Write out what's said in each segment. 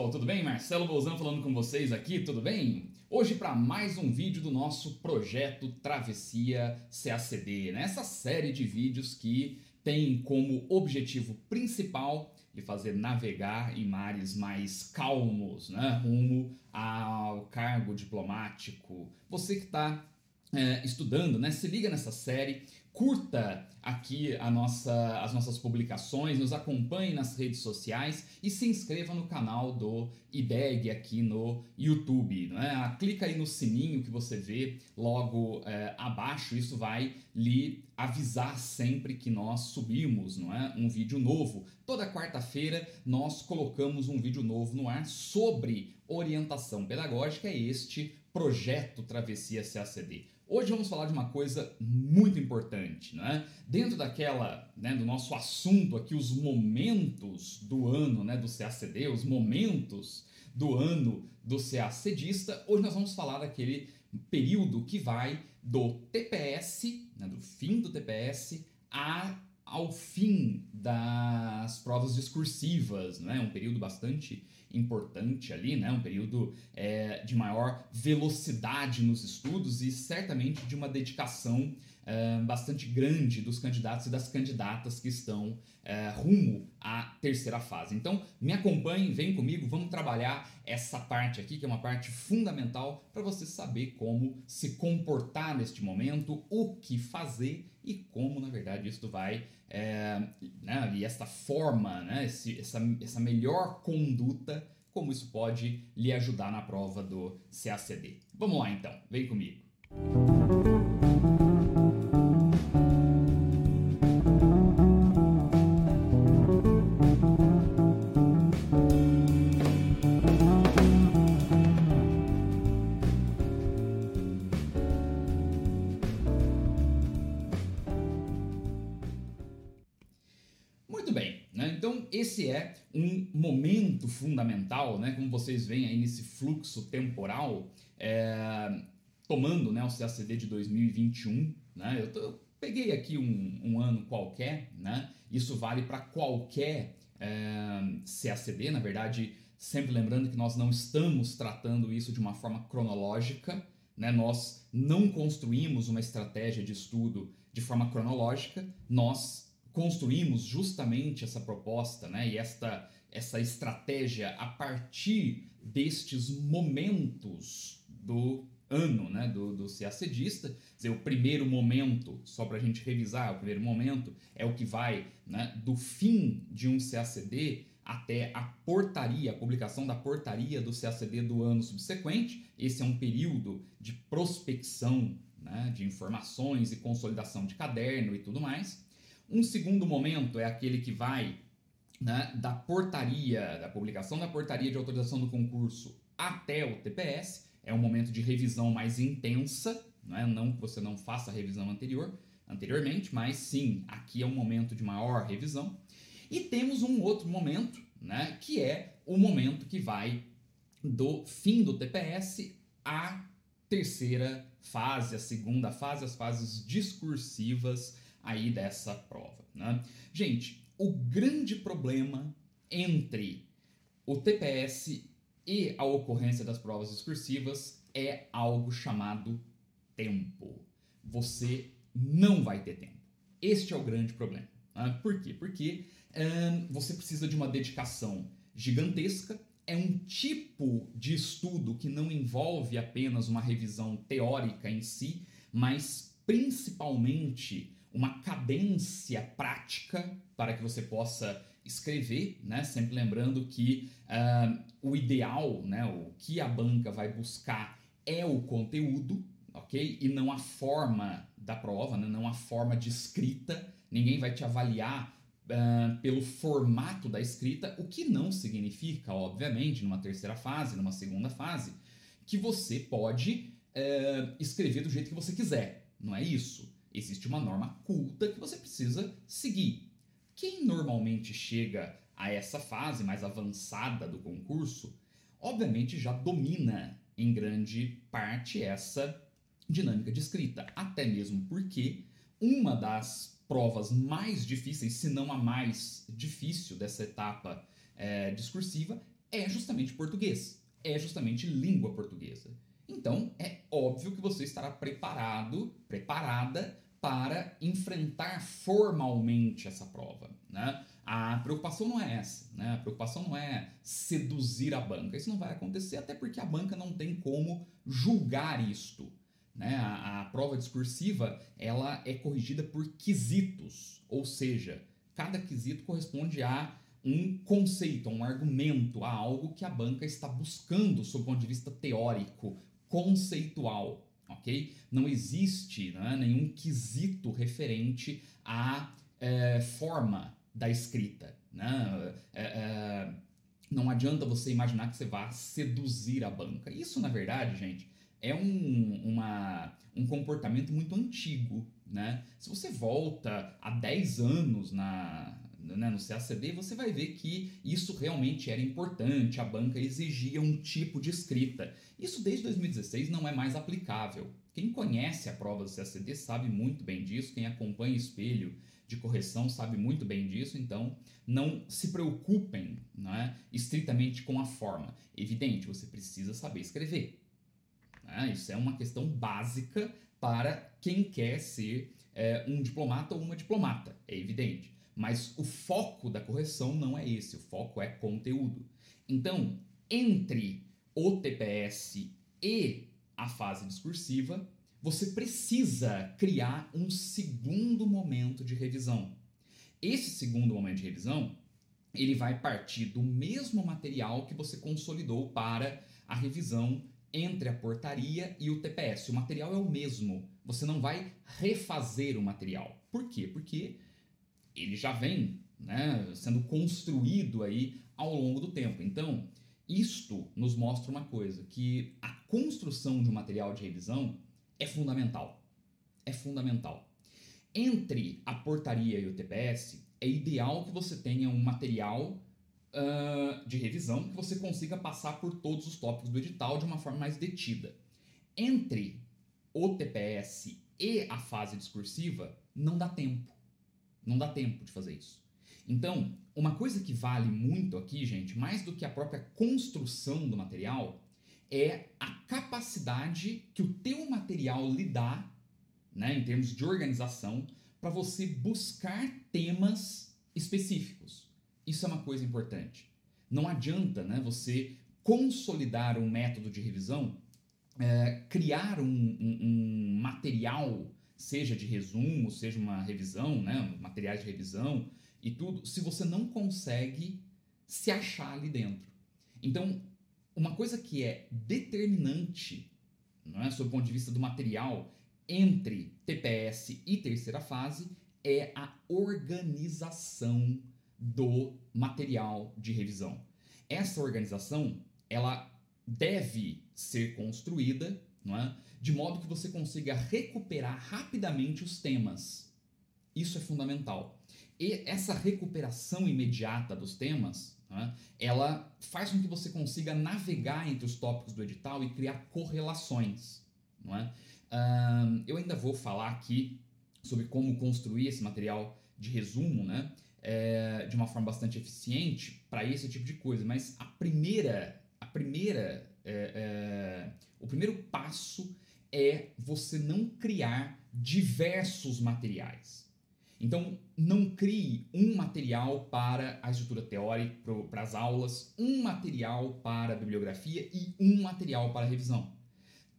Pessoal, tudo bem? Marcelo Bolzan falando com vocês aqui, tudo bem? Hoje para mais um vídeo do nosso projeto Travessia CACD, né? série de vídeos que tem como objetivo principal de fazer navegar em mares mais calmos, né? rumo ao cargo diplomático. Você que está é, estudando, né? Se liga nessa série, curta aqui nossa, as nossas publicações, nos acompanhe nas redes sociais e se inscreva no canal do IBEG aqui no YouTube. Né? Clica aí no sininho que você vê logo é, abaixo, isso vai lhe avisar sempre que nós subimos não é? um vídeo novo. Toda quarta-feira nós colocamos um vídeo novo no ar sobre orientação pedagógica, é este projeto Travessia CACD. Hoje vamos falar de uma coisa muito importante, né? Dentro daquela, né, do nosso assunto aqui, os momentos do ano, né, do CACD, os momentos do ano do CACDista, hoje nós vamos falar daquele período que vai do TPS, né, do fim do TPS, a ao fim das provas discursivas, né? um período bastante importante ali, né? um período é, de maior velocidade nos estudos e certamente de uma dedicação bastante grande dos candidatos e das candidatas que estão é, rumo à terceira fase. Então, me acompanhem, vem comigo, vamos trabalhar essa parte aqui, que é uma parte fundamental para você saber como se comportar neste momento, o que fazer e como, na verdade, isso vai. É, né, e essa forma, né, esse, essa, essa melhor conduta, como isso pode lhe ajudar na prova do CACD. Vamos lá então, vem comigo. Esse é um momento fundamental, né? Como vocês veem aí nesse fluxo temporal, é, tomando né, o CACD de 2021, né? Eu, tô, eu peguei aqui um, um, ano qualquer, né? Isso vale para qualquer é, CACD, na verdade, sempre lembrando que nós não estamos tratando isso de uma forma cronológica, né? Nós não construímos uma estratégia de estudo de forma cronológica, nós construímos justamente essa proposta né, e esta, essa estratégia a partir destes momentos do ano né, do, do CACDista. O primeiro momento, só para a gente revisar, o primeiro momento é o que vai né, do fim de um CACD até a portaria, a publicação da portaria do CACD do ano subsequente. Esse é um período de prospecção né, de informações e consolidação de caderno e tudo mais. Um segundo momento é aquele que vai né, da portaria, da publicação da portaria de autorização do concurso até o TPS. É um momento de revisão mais intensa, né? não que você não faça a revisão anterior, anteriormente, mas sim, aqui é um momento de maior revisão. E temos um outro momento, né, que é o momento que vai do fim do TPS à terceira fase, a segunda fase, as fases discursivas aí dessa prova. Né? Gente, o grande problema entre o TPS e a ocorrência das provas discursivas é algo chamado tempo. Você não vai ter tempo. Este é o grande problema. Né? Por quê? Porque você precisa de uma dedicação gigantesca, é um tipo de estudo que não envolve apenas uma revisão teórica em si, mas principalmente uma cadência prática para que você possa escrever, né? Sempre lembrando que uh, o ideal, né? O que a banca vai buscar é o conteúdo, ok? E não a forma da prova, né? não a forma de escrita. Ninguém vai te avaliar uh, pelo formato da escrita, o que não significa, obviamente, numa terceira fase, numa segunda fase, que você pode uh, escrever do jeito que você quiser. Não é isso. Existe uma norma culta que você precisa seguir. Quem normalmente chega a essa fase mais avançada do concurso, obviamente já domina em grande parte essa dinâmica de escrita, até mesmo porque uma das provas mais difíceis, se não a mais difícil dessa etapa é, discursiva, é justamente português, é justamente língua portuguesa. Então, é óbvio que você estará preparado, preparada para enfrentar formalmente essa prova. Né? A preocupação não é essa, né? a preocupação não é seduzir a banca. Isso não vai acontecer, até porque a banca não tem como julgar isto. Né? A, a prova discursiva ela é corrigida por quesitos, ou seja, cada quesito corresponde a um conceito, a um argumento, a algo que a banca está buscando sob o ponto de vista teórico, conceitual ok? Não existe né, nenhum quesito referente à é, forma da escrita, né? É, é, não adianta você imaginar que você vá seduzir a banca. Isso, na verdade, gente, é um, uma, um comportamento muito antigo, né? Se você volta há 10 anos na, né, no CACD, você vai ver que isso realmente era importante, a banca exigia um tipo de escrita. Isso desde 2016 não é mais aplicável. Quem conhece a prova do CACD sabe muito bem disso, quem acompanha espelho de correção sabe muito bem disso, então não se preocupem né, estritamente com a forma. Evidente, você precisa saber escrever. Né? Isso é uma questão básica para quem quer ser é, um diplomata ou uma diplomata, é evidente. Mas o foco da correção não é esse, o foco é conteúdo. Então, entre o TPS e a fase discursiva, você precisa criar um segundo momento de revisão. Esse segundo momento de revisão, ele vai partir do mesmo material que você consolidou para a revisão entre a portaria e o TPS. O material é o mesmo. Você não vai refazer o material. Por quê? Porque ele já vem né, sendo construído aí ao longo do tempo. Então, isto nos mostra uma coisa, que a construção de um material de revisão é fundamental. É fundamental. Entre a portaria e o TPS, é ideal que você tenha um material uh, de revisão que você consiga passar por todos os tópicos do edital de uma forma mais detida. Entre o TPS e a fase discursiva, não dá tempo. Não dá tempo de fazer isso. Então, uma coisa que vale muito aqui, gente, mais do que a própria construção do material, é a capacidade que o teu material lhe dá, né, em termos de organização, para você buscar temas específicos. Isso é uma coisa importante. Não adianta né, você consolidar um método de revisão, é, criar um, um, um material seja de resumo, seja uma revisão, né, materiais de revisão e tudo, se você não consegue se achar ali dentro. Então, uma coisa que é determinante, não é, sob o ponto de vista do material, entre TPS e terceira fase, é a organização do material de revisão. Essa organização, ela deve ser construída não é? De modo que você consiga recuperar rapidamente os temas. Isso é fundamental. E essa recuperação imediata dos temas, é? ela faz com que você consiga navegar entre os tópicos do edital e criar correlações. Não é? Eu ainda vou falar aqui sobre como construir esse material de resumo, né? É, de uma forma bastante eficiente para esse tipo de coisa. Mas a primeira, a primeira é, é, o primeiro passo é você não criar diversos materiais. Então, não crie um material para a estrutura teórica, para as aulas, um material para a bibliografia e um material para a revisão.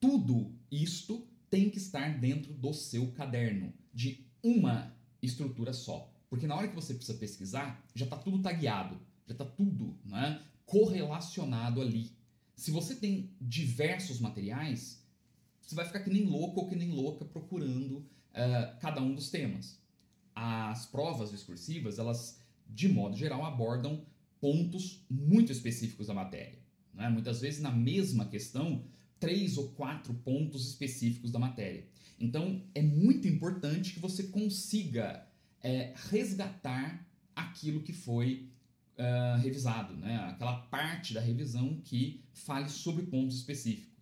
Tudo isto tem que estar dentro do seu caderno, de uma estrutura só. Porque na hora que você precisa pesquisar, já está tudo tagueado, já está tudo né, correlacionado ali. Se você tem diversos materiais, você vai ficar que nem louco ou que nem louca procurando uh, cada um dos temas. As provas discursivas, elas, de modo geral, abordam pontos muito específicos da matéria. Né? Muitas vezes, na mesma questão, três ou quatro pontos específicos da matéria. Então, é muito importante que você consiga é, resgatar aquilo que foi uh, revisado, né? aquela parte da revisão que fale sobre pontos específicos.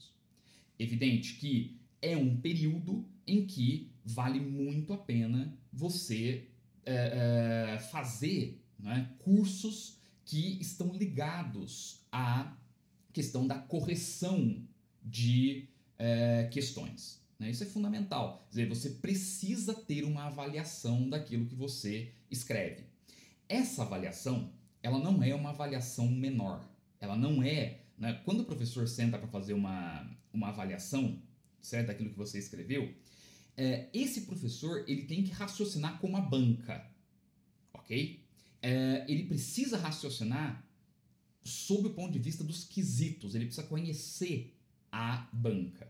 Evidente que é um período em que vale muito a pena você é, é, fazer né, cursos que estão ligados à questão da correção de é, questões. Né? Isso é fundamental. Quer dizer, você precisa ter uma avaliação daquilo que você escreve. Essa avaliação, ela não é uma avaliação menor. Ela não é. Né? Quando o professor senta para fazer uma, uma avaliação certo, daquilo que você escreveu, é, esse professor ele tem que raciocinar como a banca, ok? É, ele precisa raciocinar sob o ponto de vista dos quesitos. Ele precisa conhecer a banca,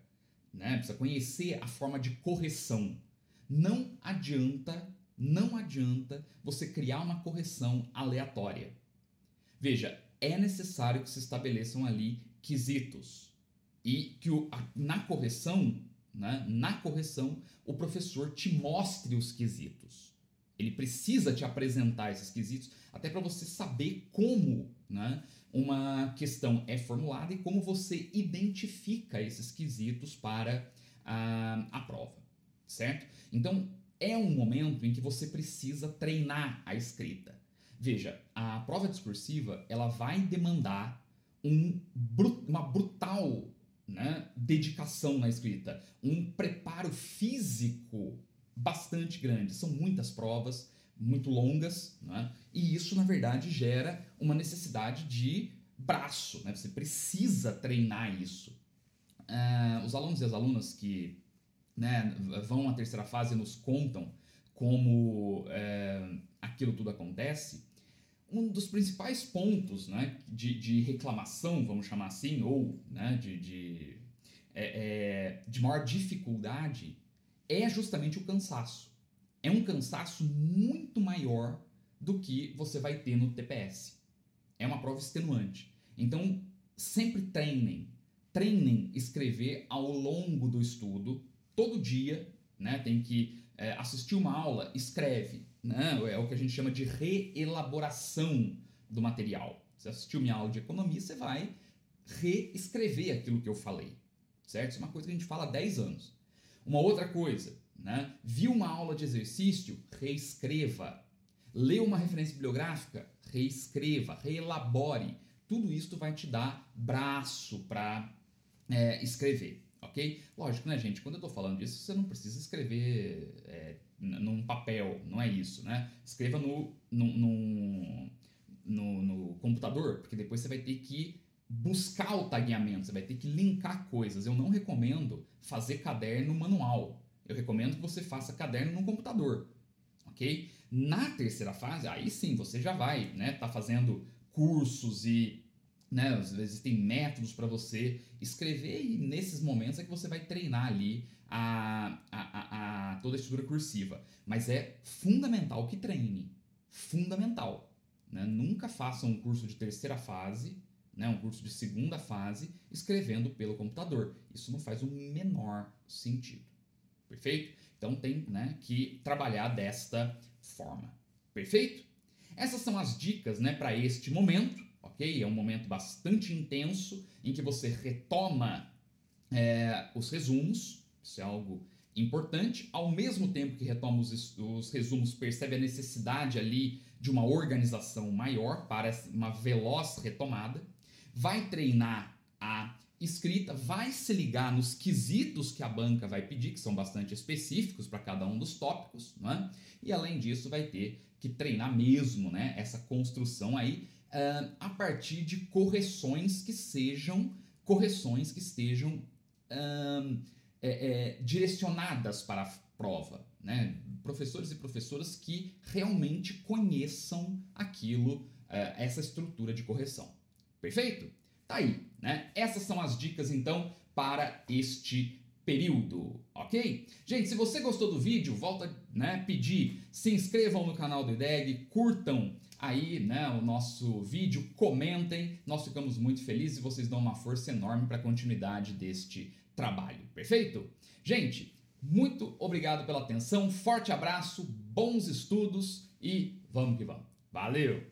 né? Precisa conhecer a forma de correção. Não adianta, não adianta você criar uma correção aleatória. Veja, é necessário que se estabeleçam ali quesitos e que o, a, na correção, né, na correção, o professor te mostre os quesitos. Ele precisa te apresentar esses quesitos até para você saber como, né, uma questão é formulada e como você identifica esses quesitos para a, a prova, certo? Então, é um momento em que você precisa treinar a escrita. Veja, a prova discursiva ela vai demandar um, uma brutal né, dedicação na escrita, um preparo físico bastante grande. São muitas provas, muito longas, né? e isso, na verdade, gera uma necessidade de braço, né? você precisa treinar isso. Uh, os alunos e as alunas que né, vão à terceira fase nos contam como uh, aquilo tudo acontece, um dos principais pontos né, de, de reclamação, vamos chamar assim, ou né, de, de, é, é, de maior dificuldade, é justamente o cansaço é um cansaço muito maior do que você vai ter no TPS. É uma prova extenuante. Então, sempre treinem. Treinem escrever ao longo do estudo, todo dia, né? Tem que é, assistir uma aula, escreve. Né? É o que a gente chama de reelaboração do material. Você assistiu minha aula de economia, você vai reescrever aquilo que eu falei. Certo? Isso é uma coisa que a gente fala há 10 anos. Uma outra coisa, né? Viu uma aula de exercício? Reescreva. Leu uma referência bibliográfica? Reescreva, reelabore. Tudo isso vai te dar braço para é, escrever, ok? Lógico, né, gente? Quando eu estou falando disso, você não precisa escrever é, num papel, não é isso, né? Escreva no, no, no, no, no computador, porque depois você vai ter que buscar o tagueamento, você vai ter que linkar coisas. Eu não recomendo fazer caderno manual. Eu recomendo que você faça caderno no computador, ok? Na terceira fase, aí sim você já vai, né? Tá fazendo cursos e, né? Existem métodos para você escrever e nesses momentos é que você vai treinar ali a, a, a, a toda a estrutura cursiva. Mas é fundamental que treine, fundamental. Né? Nunca faça um curso de terceira fase né, um curso de segunda fase escrevendo pelo computador. Isso não faz o menor sentido. Perfeito? Então tem né, que trabalhar desta forma. Perfeito? Essas são as dicas né, para este momento, ok? É um momento bastante intenso em que você retoma é, os resumos, isso é algo importante. Ao mesmo tempo que retoma os, os resumos, percebe a necessidade ali de uma organização maior para uma veloz retomada. Vai treinar a escrita vai se ligar nos quesitos que a banca vai pedir, que são bastante específicos para cada um dos tópicos, né? e além disso vai ter que treinar mesmo né, essa construção aí uh, a partir de correções que sejam correções que estejam é, é, direcionadas para a prova, né? professores e professoras que realmente conheçam aquilo, uh, essa estrutura de correção. Perfeito? Tá aí, né? Essas são as dicas então para este período, ok? Gente, se você gostou do vídeo, volta, né, pedir, se inscrevam no canal do IDEG, curtam aí, né, o nosso vídeo, comentem, nós ficamos muito felizes e vocês dão uma força enorme para a continuidade deste trabalho, perfeito? Gente, muito obrigado pela atenção, forte abraço, bons estudos e vamos que vamos. Valeu!